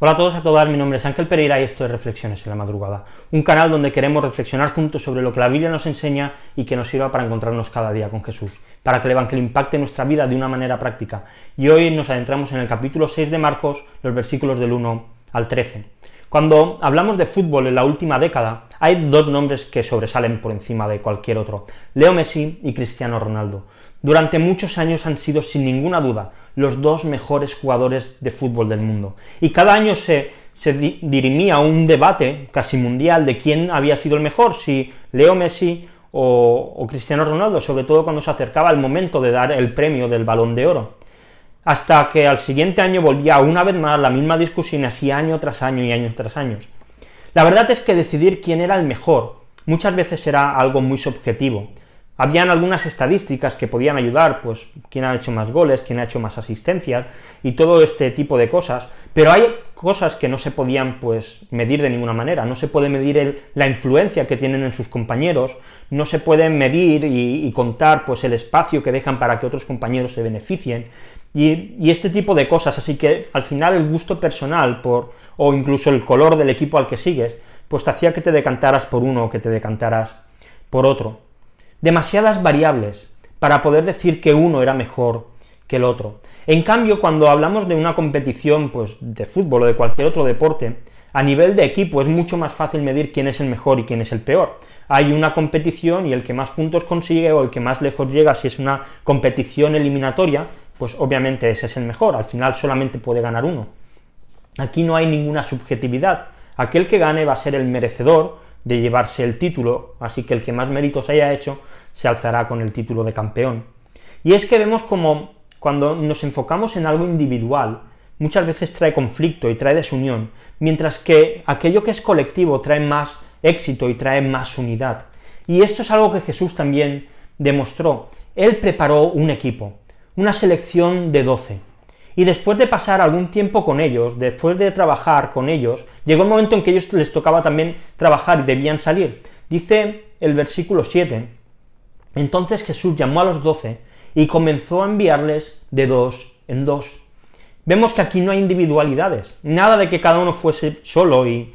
Hola a todos, a todas, mi nombre es Ángel Pereira y esto es Reflexiones en la Madrugada, un canal donde queremos reflexionar juntos sobre lo que la Biblia nos enseña y que nos sirva para encontrarnos cada día con Jesús, para que el Evangelio impacte nuestra vida de una manera práctica. Y hoy nos adentramos en el capítulo 6 de Marcos, los versículos del 1 al 13. Cuando hablamos de fútbol en la última década, hay dos nombres que sobresalen por encima de cualquier otro, Leo Messi y Cristiano Ronaldo. Durante muchos años han sido sin ninguna duda los dos mejores jugadores de fútbol del mundo. Y cada año se, dirimía un debate casi mundial de quién había sido el mejor, si Leo Messi o, Cristiano Ronaldo, sobre todo cuando se acercaba el momento de dar el premio del balón de oro. Hasta que al siguiente año volvía una vez más la misma discusión así año tras año y años tras años. La verdad es que decidir quién era el mejor muchas veces era algo muy subjetivo. Habían algunas estadísticas que podían ayudar, pues quién ha hecho más goles, quién ha hecho más asistencias y todo este tipo de cosas, pero hay cosas que no se podían pues medir de ninguna manera, no se puede medir la influencia que tienen en sus compañeros, no se puede medir y, contar pues el espacio que dejan para que otros compañeros se beneficien y, este tipo de cosas, así que al final el gusto personal por o incluso el color del equipo al que sigues, pues te hacía que te decantaras por uno o que te decantaras por otro demasiadas variables para poder decir que uno era mejor que el otro. En cambio, cuando hablamos de una competición pues, de fútbol o de cualquier otro deporte, a nivel de equipo es mucho más fácil medir quién es el mejor y quién es el peor. Hay una competición y el que más puntos consigue o el que más lejos llega, si es una competición eliminatoria, pues obviamente ese es el mejor, al final solamente puede ganar uno. Aquí no hay ninguna subjetividad, aquel que gane va a ser el merecedor de llevarse el título, así que el que más méritos haya hecho se alzará con el título de campeón. Y es que vemos como cuando nos enfocamos en algo individual, muchas veces trae conflicto y trae desunión, mientras que aquello que es colectivo trae más éxito y trae más unidad. Y esto es algo que Jesús también demostró. Él preparó un equipo, una selección de doce, y después de pasar algún tiempo con ellos, después de trabajar con ellos, llegó el momento en que ellos les tocaba también trabajar y debían salir. Dice el versículo 7, entonces Jesús llamó a los doce y comenzó a enviarles de dos en dos. Vemos que aquí no hay individualidades, nada de que cada uno fuese solo y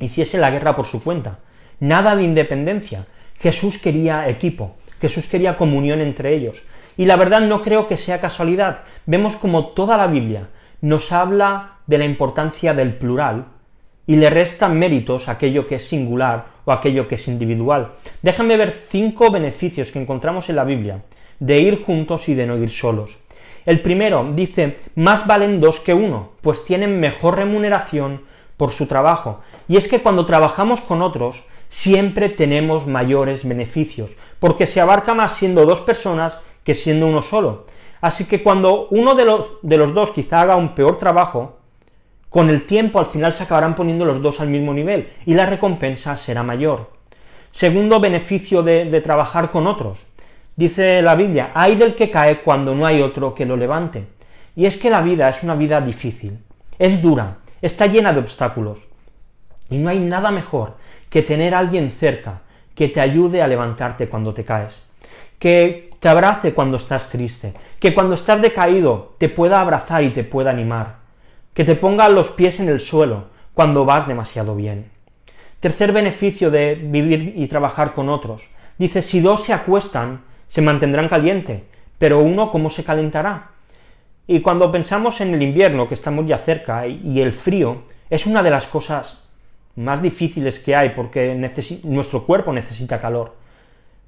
hiciese la guerra por su cuenta, nada de independencia. Jesús quería equipo, Jesús quería comunión entre ellos, y la verdad no creo que sea casualidad. Vemos como toda la Biblia nos habla de la importancia del plural y le resta méritos a aquello que es singular o aquello que es individual. Déjame ver cinco beneficios que encontramos en la Biblia de ir juntos y de no ir solos. El primero dice, más valen dos que uno, pues tienen mejor remuneración por su trabajo. Y es que cuando trabajamos con otros, siempre tenemos mayores beneficios, porque se abarca más siendo dos personas que siendo uno solo. Así que cuando uno de los, de los dos quizá haga un peor trabajo, con el tiempo al final se acabarán poniendo los dos al mismo nivel y la recompensa será mayor. Segundo beneficio de, de trabajar con otros. Dice la Biblia, hay del que cae cuando no hay otro que lo levante. Y es que la vida es una vida difícil, es dura, está llena de obstáculos. Y no hay nada mejor que tener a alguien cerca que te ayude a levantarte cuando te caes que te abrace cuando estás triste, que cuando estás decaído te pueda abrazar y te pueda animar, que te ponga los pies en el suelo cuando vas demasiado bien. Tercer beneficio de vivir y trabajar con otros. Dice, si dos se acuestan, se mantendrán caliente, pero uno cómo se calentará. Y cuando pensamos en el invierno, que estamos ya cerca, y el frío, es una de las cosas más difíciles que hay, porque nuestro cuerpo necesita calor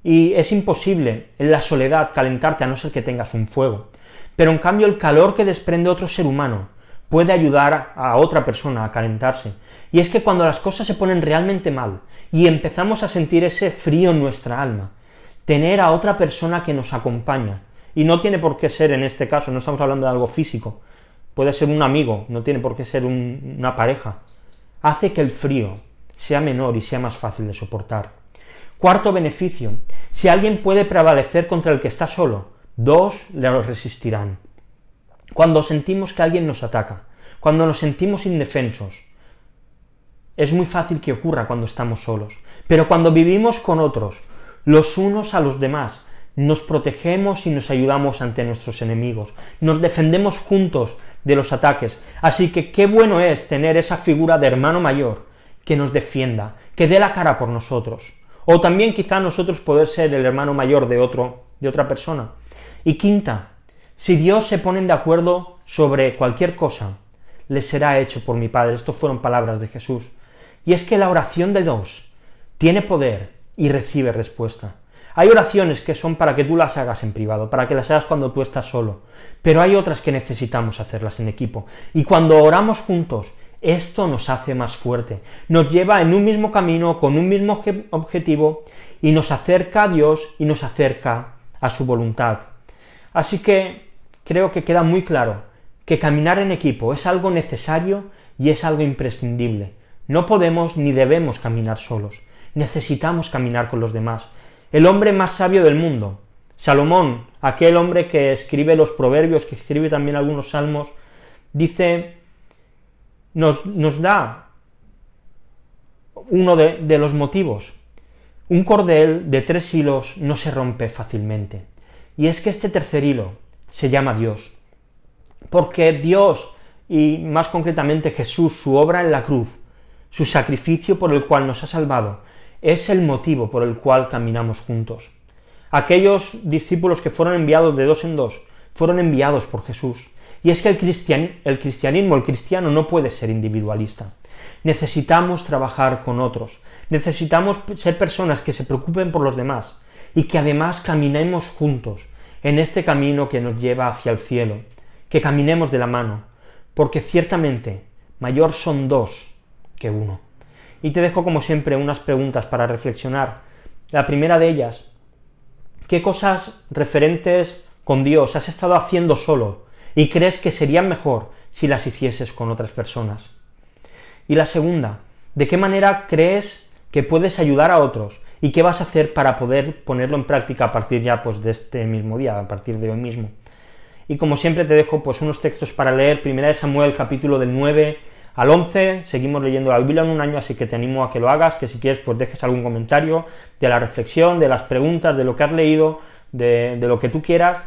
y es imposible en la soledad calentarte a no ser que tengas un fuego. Pero en cambio el calor que desprende otro ser humano puede ayudar a otra persona a calentarse. Y es que cuando las cosas se ponen realmente mal y empezamos a sentir ese frío en nuestra alma, tener a otra persona que nos acompaña, y no tiene por qué ser en este caso, no estamos hablando de algo físico, puede ser un amigo, no tiene por qué ser una pareja, hace que el frío sea menor y sea más fácil de soportar. Cuarto beneficio, si alguien puede prevalecer contra el que está solo, dos le resistirán. Cuando sentimos que alguien nos ataca, cuando nos sentimos indefensos, es muy fácil que ocurra cuando estamos solos, pero cuando vivimos con otros, los unos a los demás, nos protegemos y nos ayudamos ante nuestros enemigos, nos defendemos juntos de los ataques. Así que qué bueno es tener esa figura de hermano mayor que nos defienda, que dé la cara por nosotros. O también quizá nosotros poder ser el hermano mayor de otro, de otra persona. Y quinta, si Dios se ponen de acuerdo sobre cualquier cosa, les será hecho por mi Padre. Estas fueron palabras de Jesús. Y es que la oración de Dios tiene poder y recibe respuesta. Hay oraciones que son para que tú las hagas en privado, para que las hagas cuando tú estás solo, pero hay otras que necesitamos hacerlas en equipo. Y cuando oramos juntos, esto nos hace más fuerte, nos lleva en un mismo camino, con un mismo objetivo, y nos acerca a Dios y nos acerca a su voluntad. Así que creo que queda muy claro que caminar en equipo es algo necesario y es algo imprescindible. No podemos ni debemos caminar solos, necesitamos caminar con los demás. El hombre más sabio del mundo, Salomón, aquel hombre que escribe los proverbios, que escribe también algunos salmos, dice, nos, nos da uno de, de los motivos. Un cordel de tres hilos no se rompe fácilmente. Y es que este tercer hilo se llama Dios. Porque Dios, y más concretamente Jesús, su obra en la cruz, su sacrificio por el cual nos ha salvado, es el motivo por el cual caminamos juntos. Aquellos discípulos que fueron enviados de dos en dos, fueron enviados por Jesús. Y es que el, el cristianismo, el cristiano no puede ser individualista. Necesitamos trabajar con otros, necesitamos ser personas que se preocupen por los demás y que además caminemos juntos en este camino que nos lleva hacia el cielo, que caminemos de la mano, porque ciertamente mayor son dos que uno. Y te dejo como siempre unas preguntas para reflexionar. La primera de ellas, ¿qué cosas referentes con Dios has estado haciendo solo y crees que serían mejor si las hicieses con otras personas? Y la segunda, ¿de qué manera crees que puedes ayudar a otros y qué vas a hacer para poder ponerlo en práctica a partir ya pues, de este mismo día, a partir de hoy mismo? Y como siempre te dejo pues unos textos para leer, primera de Samuel capítulo del 9 al 11, seguimos leyendo la Biblia en un año, así que te animo a que lo hagas, que si quieres pues dejes algún comentario de la reflexión, de las preguntas, de lo que has leído, de, lo que tú quieras,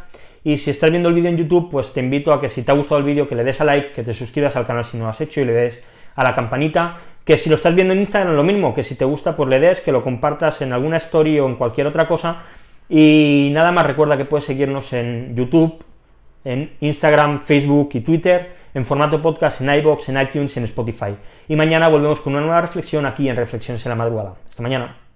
y si estás viendo el vídeo en YouTube, pues te invito a que si te ha gustado el vídeo, que le des a like, que te suscribas al canal si no lo has hecho y le des a la campanita, que si lo estás viendo en Instagram lo mismo, que si te gusta pues le des, que lo compartas en alguna story o en cualquier otra cosa, y nada más recuerda que puedes seguirnos en YouTube, en Instagram, Facebook y Twitter, en formato podcast en iBox, en iTunes en Spotify. Y mañana volvemos con una nueva reflexión aquí en Reflexiones en la Madrugada. Hasta mañana.